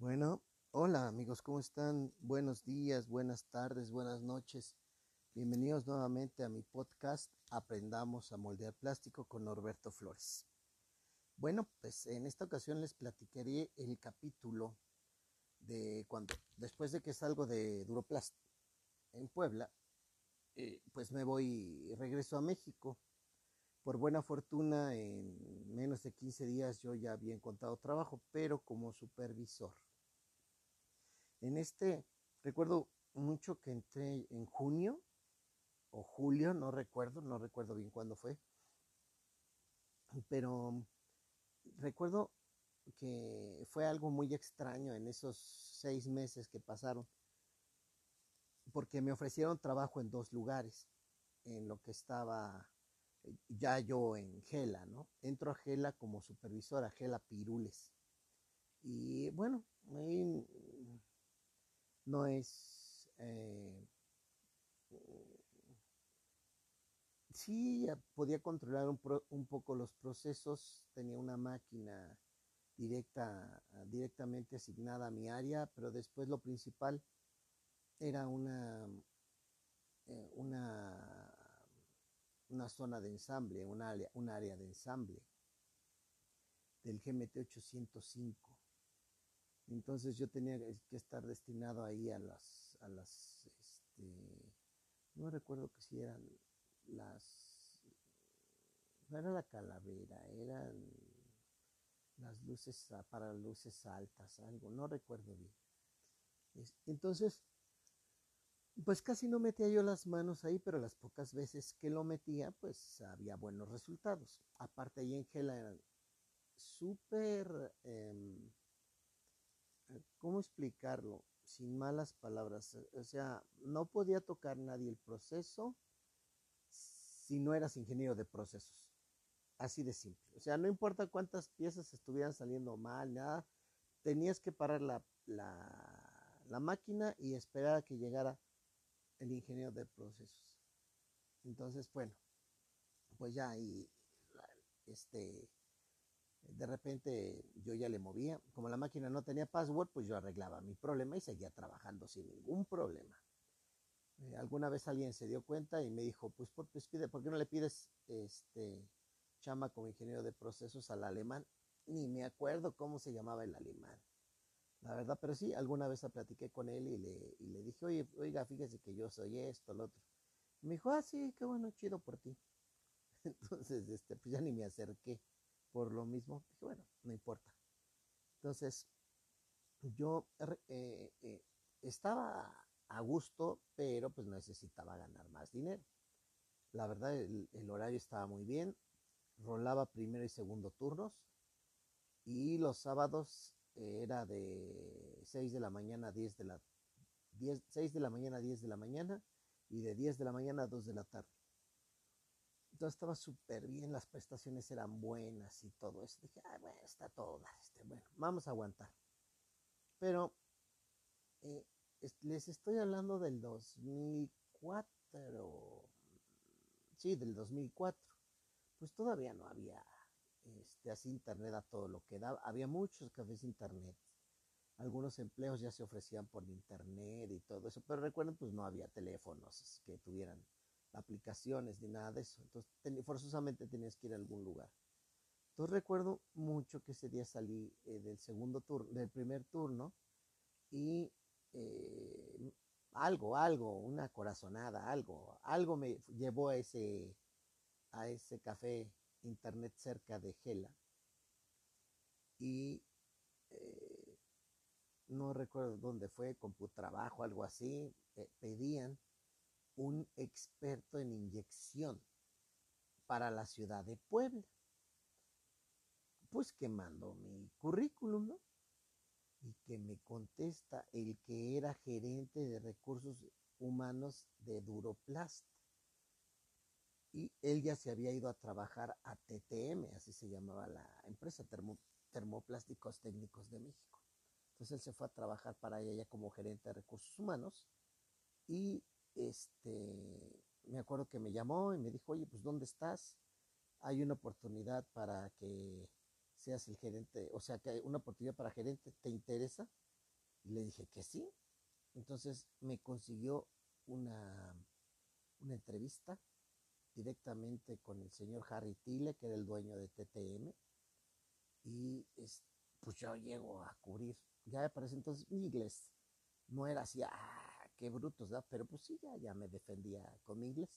Bueno, hola amigos, ¿cómo están? Buenos días, buenas tardes, buenas noches. Bienvenidos nuevamente a mi podcast Aprendamos a moldear plástico con Norberto Flores. Bueno, pues en esta ocasión les platicaré el capítulo de cuando, después de que salgo de Duroplast en Puebla, eh, pues me voy, regreso a México. Por buena fortuna, en menos de 15 días yo ya había encontrado trabajo, pero como supervisor. En este, recuerdo mucho que entré en junio o julio, no recuerdo, no recuerdo bien cuándo fue, pero recuerdo que fue algo muy extraño en esos seis meses que pasaron, porque me ofrecieron trabajo en dos lugares, en lo que estaba ya yo en Gela, ¿no? Entro a Gela como supervisora, Gela Pirules. Y bueno, ahí no es... Eh, sí, podía controlar un, un, poco los procesos, tenía una máquina directa, directamente asignada a mi área, pero después lo principal era una, eh, una una zona de ensamble, un área, un área de ensamble del GMT 805. Entonces yo tenía que estar destinado ahí a las, a las, este, no recuerdo que si eran las, no era la calavera, eran las luces para luces altas, algo, no recuerdo bien. Entonces, pues casi no metía yo las manos ahí, pero las pocas veces que lo metía, pues había buenos resultados. Aparte ahí en Gela eran súper, em, ¿cómo explicarlo? Sin malas palabras. O sea, no podía tocar nadie el proceso si no eras ingeniero de procesos. Así de simple. O sea, no importa cuántas piezas estuvieran saliendo mal, nada, tenías que parar la, la, la máquina y esperar a que llegara el ingeniero de procesos. Entonces, bueno, pues ya y este de repente yo ya le movía, como la máquina no tenía password, pues yo arreglaba mi problema y seguía trabajando sin ningún problema. Eh, alguna vez alguien se dio cuenta y me dijo, pues, pues pide, ¿por qué no le pides este chama como ingeniero de procesos al alemán? Ni me acuerdo cómo se llamaba el alemán la verdad, pero sí, alguna vez platiqué con él y le, y le dije, oye, oiga, fíjese que yo soy esto, lo otro. me dijo, ah, sí, qué bueno, chido por ti. Entonces, este, pues ya ni me acerqué por lo mismo. Dije, bueno, no importa. Entonces, yo eh, eh, estaba a gusto, pero pues necesitaba ganar más dinero. La verdad, el, el horario estaba muy bien. Rolaba primero y segundo turnos. Y los sábados era de 6 de la mañana a 10 de la 10, 6 de la mañana a 10 de la mañana y de 10 de la mañana a 2 de la tarde. Entonces estaba súper bien, las prestaciones eran buenas y todo eso. Dije, ah, bueno, está todo, este, bueno, vamos a aguantar. Pero eh, les estoy hablando del 2004, sí, del 2004. Pues todavía no había este, así internet a todo lo que daba. Había muchos cafés internet. Algunos empleos ya se ofrecían por internet y todo eso, pero recuerden, pues no había teléfonos que tuvieran aplicaciones ni nada de eso. Entonces, forzosamente tenías que ir a algún lugar. Entonces recuerdo mucho que ese día salí eh, del segundo turno, del primer turno, y eh, algo, algo, una corazonada, algo, algo me llevó a ese, a ese café internet cerca de Gela y eh, no recuerdo dónde fue, trabajo algo así, pedían un experto en inyección para la ciudad de Puebla. Pues que mandó mi currículum, ¿no? Y que me contesta el que era gerente de recursos humanos de Duroplast y él ya se había ido a trabajar a TTM, así se llamaba la empresa, Termoplásticos Técnicos de México. Entonces él se fue a trabajar para ella como gerente de recursos humanos y este, me acuerdo que me llamó y me dijo, oye, pues ¿dónde estás? Hay una oportunidad para que seas el gerente, o sea, que hay una oportunidad para gerente, ¿te interesa? Y le dije que sí. Entonces me consiguió una, una entrevista directamente con el señor Harry Tille, que era el dueño de TTM. Y pues yo llego a cubrir. Ya me parece entonces mi inglés no era así, ah, qué brutos. Pero pues sí, ya, ya me defendía con mi inglés.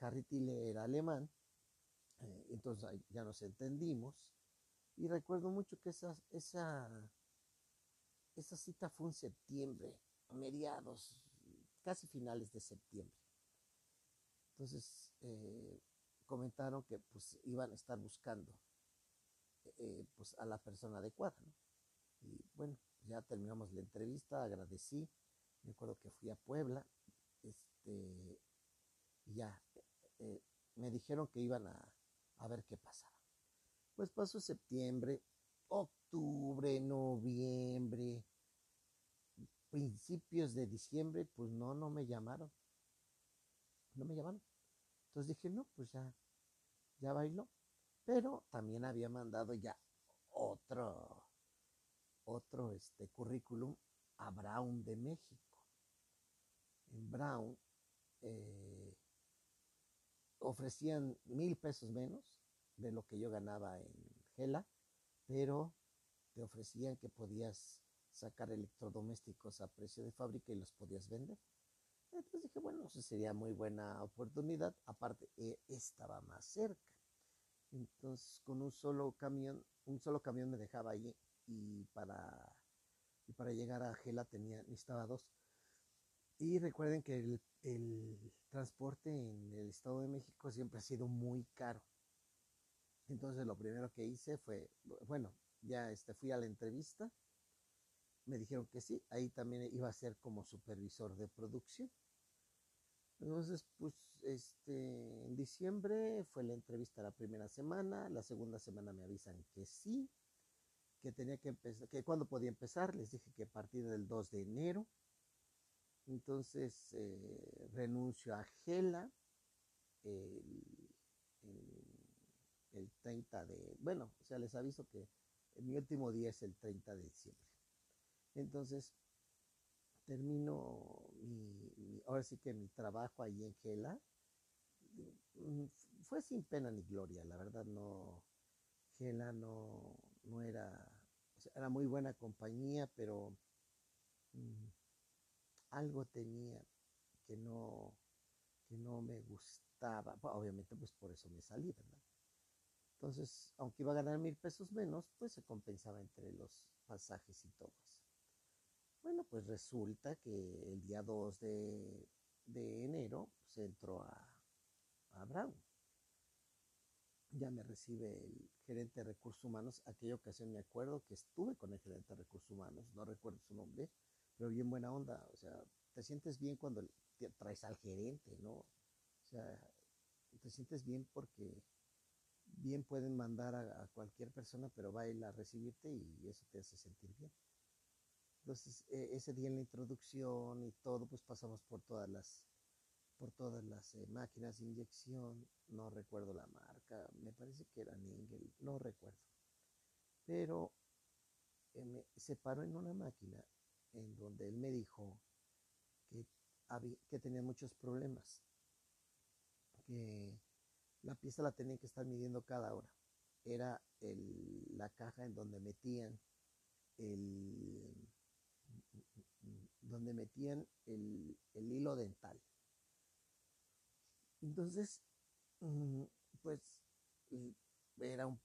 Harry Tille era alemán, eh, entonces ya nos entendimos. Y recuerdo mucho que esa, esa, esa cita fue en septiembre, a mediados, casi finales de septiembre. Entonces eh, comentaron que pues iban a estar buscando eh, pues a la persona adecuada. Y bueno, ya terminamos la entrevista, agradecí, me acuerdo que fui a Puebla, este, ya eh, me dijeron que iban a, a ver qué pasaba. Pues pasó septiembre, octubre, noviembre, principios de diciembre, pues no, no me llamaron. No me llamaron. Entonces dije, no, pues ya, ya bailó. Pero también había mandado ya otro, otro este, currículum a Brown de México. En Brown eh, ofrecían mil pesos menos de lo que yo ganaba en Gela, pero te ofrecían que podías sacar electrodomésticos a precio de fábrica y los podías vender. Entonces dije, bueno, eso sería muy buena oportunidad. Aparte, eh, estaba más cerca. Entonces, con un solo camión, un solo camión me dejaba allí y para, y para llegar a Gela tenía, necesitaba dos. Y recuerden que el, transporte en el Estado de México siempre ha sido muy caro. Entonces lo primero que hice fue, bueno, ya este, fui a la entrevista, me dijeron que sí, ahí también iba a ser como supervisor de producción. Entonces, pues, este, en diciembre fue la entrevista la primera semana, la segunda semana me avisan que sí, que tenía que empezar, que cuando podía empezar, les dije que a partir del 2 de enero. Entonces eh, renuncio a Gela el, el, 30 de, bueno, o sea, les aviso que mi último día es el 30 de diciembre. Entonces termino mi, ahora sí que mi trabajo ahí en Gela mm, fue sin pena ni gloria, la verdad no, Gela no, no era, era muy buena compañía, pero mm, algo tenía que no, que no me gustaba. obviamente, pues por eso me salí, ¿verdad? Entonces, aunque iba a ganar mil pesos menos, pues se compensaba entre los pasajes y todo. Bueno, pues resulta que el día 2 de, de enero se pues, entró a, a Brown ya me recibe el gerente de recursos humanos. Aquella ocasión me acuerdo que estuve con el gerente de recursos humanos, no recuerdo su nombre, pero bien buena onda. O sea, te sientes bien cuando traes al gerente, ¿no? O sea, te sientes bien porque bien pueden mandar a, cualquier persona, pero va a a recibirte y eso te hace sentir bien. Entonces, e, ese día en la introducción y todo, pues pasamos por todas las por todas las eh, máquinas de inyección, no recuerdo la marca, me parece que era Ningel, no recuerdo. Pero eh, me, se paró en una máquina en donde él me dijo que, que tenía muchos problemas, que la pieza la tenían que estar midiendo cada hora. Era el, la caja en donde metían el donde metían el, el hilo dental. Entonces, mm, pues era un,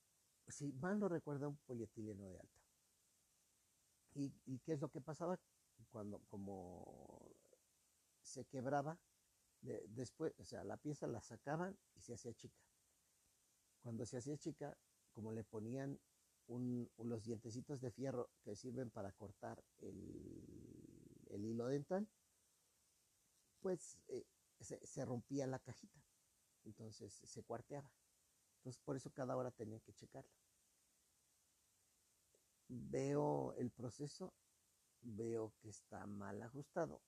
si mal no recuerdo, un polietileno de alta. ¿Y, qué es lo que pasaba? Cuando como se quebraba, después, o sea, la pieza la sacaban y se hacía chica. Cuando se hacía chica, como le ponían los dientecitos de fierro que sirven para cortar el, el hilo dental, pues eh, se, rompía la cajita, entonces se cuarteaba. Entonces por eso cada hora tenía que checarla. Veo el proceso, veo que está mal ajustado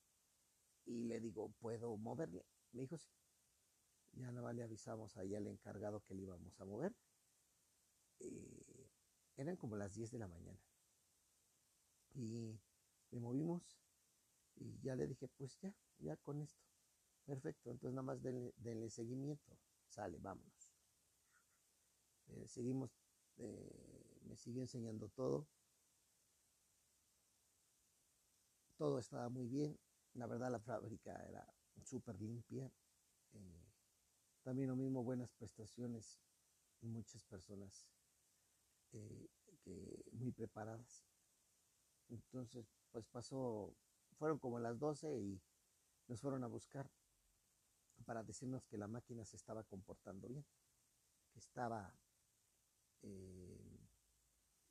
y le digo, ¿puedo moverle? Me dijo, sí. Ya no le avisamos ahí al encargado que le íbamos a mover. Eh, eran como las 10 de la mañana. Y me movimos y ya le dije, pues ya, ya con esto. Perfecto, entonces nada más denle, seguimiento. Sale, vámonos. Eh, seguimos, eh, me sigue enseñando todo. Todo estaba muy bien. La verdad la fábrica era súper limpia. Eh, también lo mismo, buenas prestaciones y muchas personas muy preparadas. Entonces, pues pasó, fueron como las 12 y nos fueron a buscar para decirnos que la máquina se estaba comportando bien, que estaba, eh,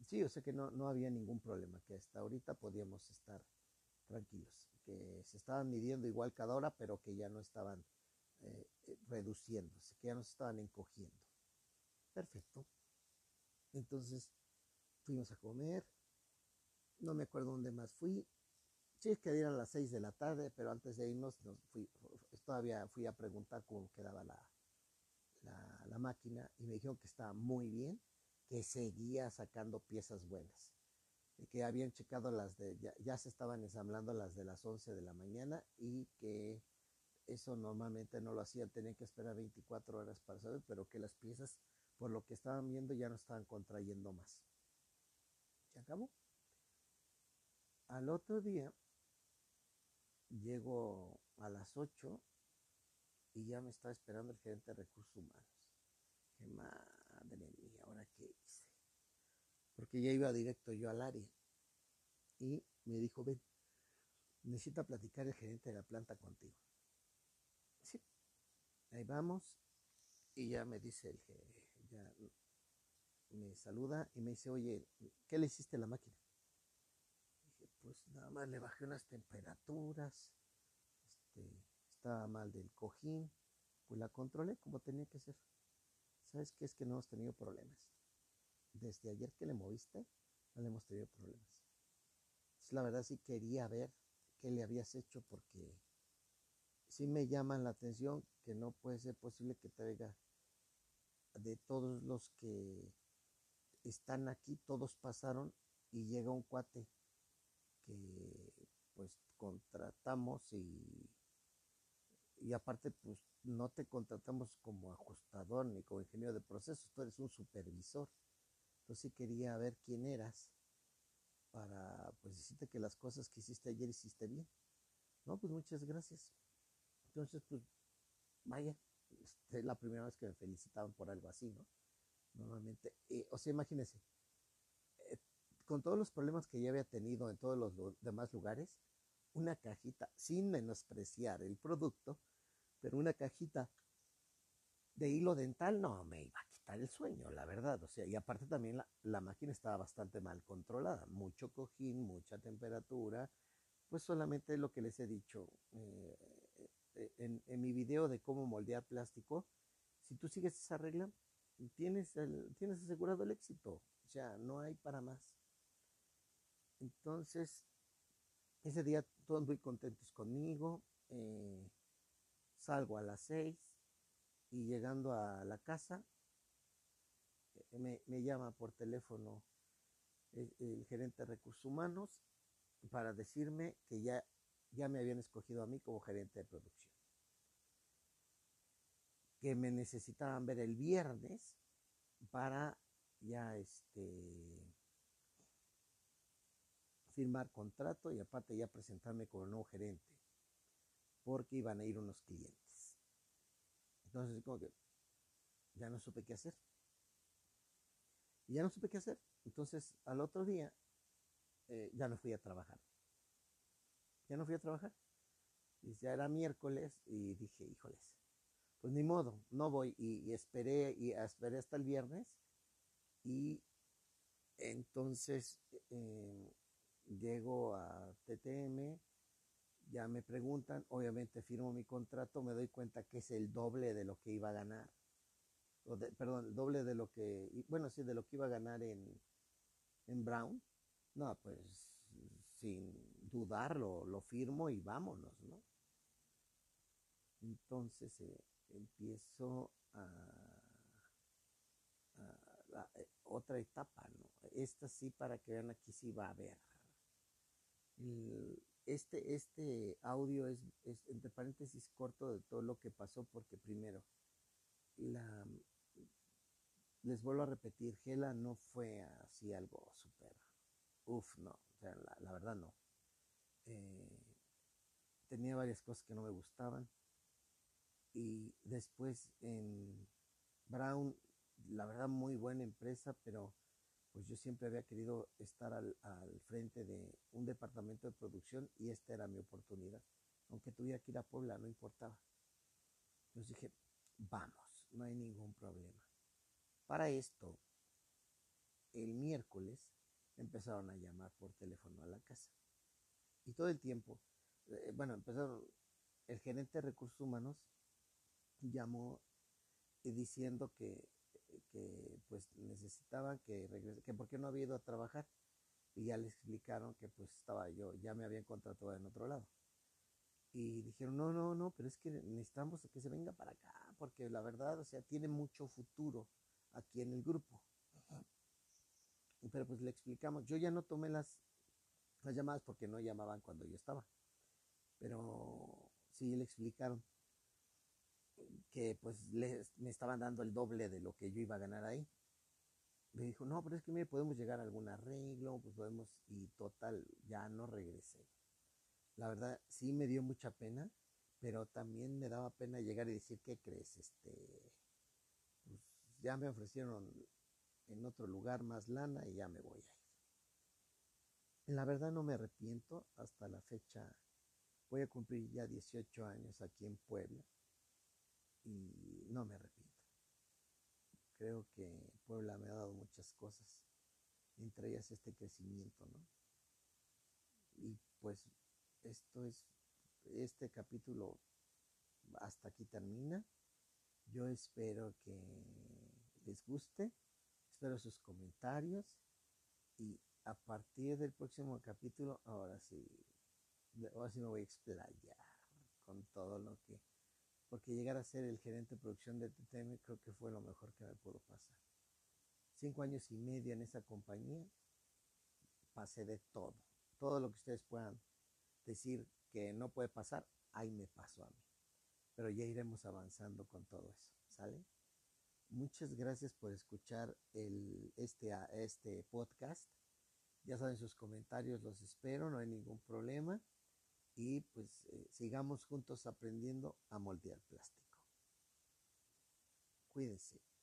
sí, o sea que no, no había ningún problema, que hasta ahorita podíamos estar tranquilos, que se estaban midiendo igual cada hora, pero que ya no estaban eh, eh, reduciéndose, que ya no se estaban encogiendo. Perfecto. Entonces fuimos a comer, no me acuerdo dónde más fui. Sí, que eran las seis de la tarde, pero antes de irnos fui, todavía fui a preguntar cómo quedaba la, la, máquina y me dijeron que estaba muy bien, que seguía sacando piezas buenas, que habían checado las de, ya, se estaban ensamblando las de las 11 de la mañana y que eso normalmente no lo hacían, tenían que esperar 24 horas para saber, pero que las piezas, por lo que estaban viendo, ya no estaban contrayendo más. ¿Se acabó? Al otro día, llego a las 8 y ya me estaba esperando el gerente de recursos humanos. Qué madre mía. Porque ya iba directo yo al área. Y me dijo, ven, necesita platicar el gerente de la planta contigo. Sí, ahí vamos. Y ya me dice el gerente, ya me saluda y me dice, oye, ¿qué le hiciste a la máquina? pues nada más le bajé unas temperaturas, este, estaba mal del cojín, pues la controlé como tenía que ser. ¿Sabes qué? Es que no hemos tenido problemas. Desde ayer que le moviste, no le hemos tenido problemas. la verdad sí quería ver qué le habías hecho porque sí me llaman la atención que no puede ser posible que traiga de todos los que están aquí, todos pasaron y llega un cuate que pues contratamos y, y aparte pues no te contratamos como ajustador ni como ingeniero de procesos, tú eres un supervisor. Entonces sí quería ver quién eras para pues decirte que las cosas que hiciste ayer hiciste bien. No, pues muchas gracias. Entonces pues vaya, es la primera vez que me felicitaban por algo así, ¿no? Normalmente, eh, o sea, imagínense, con todos los problemas que ya había tenido en todos los demás lugares, una cajita, sin menospreciar el producto, pero una cajita de hilo dental no me iba a el sueño, la verdad. O sea, y aparte también la, máquina estaba bastante mal controlada, mucho cojín, mucha temperatura, pues solamente lo que les he dicho eh, eh, en, en, mi video de cómo moldear plástico, si tú sigues esa regla, tienes, el, tienes asegurado el éxito, o sea, no hay para más. Entonces, ese día todos muy contentos conmigo. Eh, salgo a las seis y llegando a la casa, eh, me, llama por teléfono el, gerente de recursos humanos para decirme que ya, ya me habían escogido a mí como gerente de producción. Que me necesitaban ver el viernes para ya este firmar contrato y aparte ya presentarme como nuevo gerente, porque iban a ir unos clientes. Entonces, como que ya no supe qué hacer. Y ya no supe qué hacer. Entonces, al otro día, eh, ya no fui a trabajar. Ya no fui a trabajar. Y ya era miércoles y dije, híjoles, pues ni modo, no voy. Y, esperé, y esperé hasta el viernes. Y entonces eh, llego a TTM, ya me preguntan, obviamente firmo mi contrato, me doy cuenta que es el doble de lo que iba a ganar. Perdón, el doble de lo que, bueno, sí, de lo que iba a ganar en, en Brown. No, pues sin dudarlo, lo firmo y vámonos, ¿no? Entonces eh, empiezo a, ah, eh, otra etapa, ¿no? Esta sí, para que vean aquí sí va a haber. Este, este audio es, es, entre paréntesis, corto de todo lo que pasó, porque primero, la, les vuelvo a repetir, Gela no fue así algo súper, uff, no, o sea, la, verdad no. Eh, tenía varias cosas que no me gustaban. Y después en Brown, la verdad muy buena empresa, pero pues yo siempre había querido estar al, al, frente de un departamento de producción y esta era mi oportunidad. Aunque tuviera que ir a Puebla, no importaba. Entonces dije, vamos, no hay ningún problema. Para esto, el miércoles empezaron a llamar por teléfono a la casa. Y todo el tiempo, eh, bueno, empezaron, el gerente de recursos humanos llamó diciendo que, que pues necesitaban que regrese, que por qué no había ido a trabajar. Y ya le explicaron que pues estaba yo, ya me habían contratado en otro lado. Y dijeron, no, no, no, pero es que necesitamos que se venga para acá, porque la verdad, o sea, tiene mucho futuro aquí en el grupo. Pero pues le explicamos, yo ya no tomé las, las llamadas porque no llamaban cuando yo estaba. Pero sí le explicaron que pues les, me estaban dando el doble de lo que yo iba a ganar ahí. Me dijo, no, pero es que mire, podemos llegar a algún arreglo, pues podemos, y total, ya no regresé. La verdad, sí me dio mucha pena, pero también me daba pena llegar y decir, ¿qué crees? Este, ya me ofrecieron en otro lugar más lana y ya me voy a ir. La verdad no me arrepiento, hasta la fecha voy a cumplir ya 18 años aquí en Puebla y no me arrepiento. Creo que Puebla me ha dado muchas cosas, entre ellas este crecimiento, ¿no? Y pues esto es, este capítulo hasta aquí termina. Yo espero que les guste, espero sus comentarios y a partir del próximo capítulo, ahora sí, ahora sí me voy a explayar con todo lo que porque llegar a ser el gerente de producción de TTM creo que fue lo mejor que me pudo pasar. Cinco años y medio en esa compañía, pasé de todo. Todo lo que ustedes puedan decir que no puede pasar, ahí me pasó a mí. Pero ya iremos avanzando con todo eso, ¿sale? Muchas gracias por escuchar el, este, este podcast. Ya saben sus comentarios, los espero, no hay ningún problema y pues eh, sigamos juntos aprendiendo a moldear plástico. Cuídense.